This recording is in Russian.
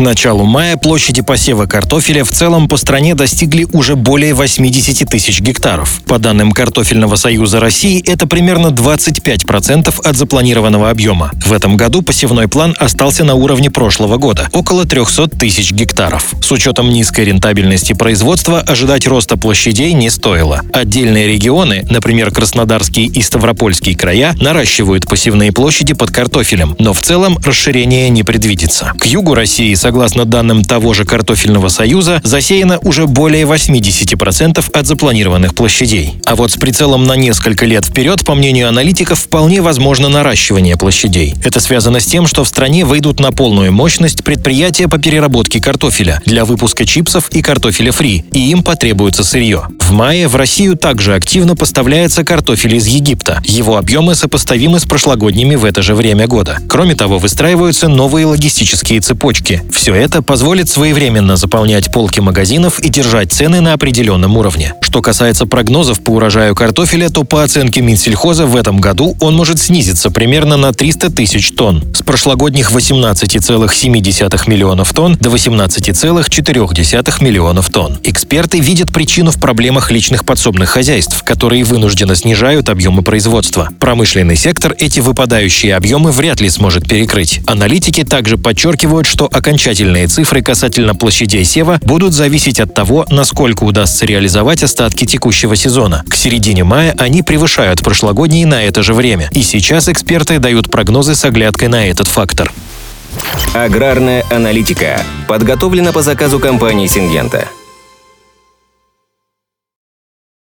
К началу мая площади посева картофеля в целом по стране достигли уже более 80 тысяч гектаров. По данным Картофельного союза России, это примерно 25% от запланированного объема. В этом году посевной план остался на уровне прошлого года – около 300 тысяч гектаров. С учетом низкой рентабельности производства ожидать роста площадей не стоило. Отдельные регионы, например, Краснодарский и Ставропольский края, наращивают посевные площади под картофелем, но в целом расширение не предвидится. К югу России согласно данным того же Картофельного союза, засеяно уже более 80% от запланированных площадей. А вот с прицелом на несколько лет вперед, по мнению аналитиков, вполне возможно наращивание площадей. Это связано с тем, что в стране выйдут на полную мощность предприятия по переработке картофеля для выпуска чипсов и картофеля фри, и им потребуется сырье. В мае в Россию также активно поставляется картофель из Египта. Его объемы сопоставимы с прошлогодними в это же время года. Кроме того, выстраиваются новые логистические цепочки. Все это позволит своевременно заполнять полки магазинов и держать цены на определенном уровне. Что касается прогнозов по урожаю картофеля, то по оценке Минсельхоза в этом году он может снизиться примерно на 300 тысяч тонн. С прошлогодних 18,7 миллионов тонн до 18,4 миллионов тонн. Эксперты видят причину в проблемах проблемах личных подсобных хозяйств, которые вынужденно снижают объемы производства. Промышленный сектор эти выпадающие объемы вряд ли сможет перекрыть. Аналитики также подчеркивают, что окончательные цифры касательно площадей сева будут зависеть от того, насколько удастся реализовать остатки текущего сезона. К середине мая они превышают прошлогодние на это же время. И сейчас эксперты дают прогнозы с оглядкой на этот фактор. Аграрная аналитика подготовлена по заказу компании «Сингента».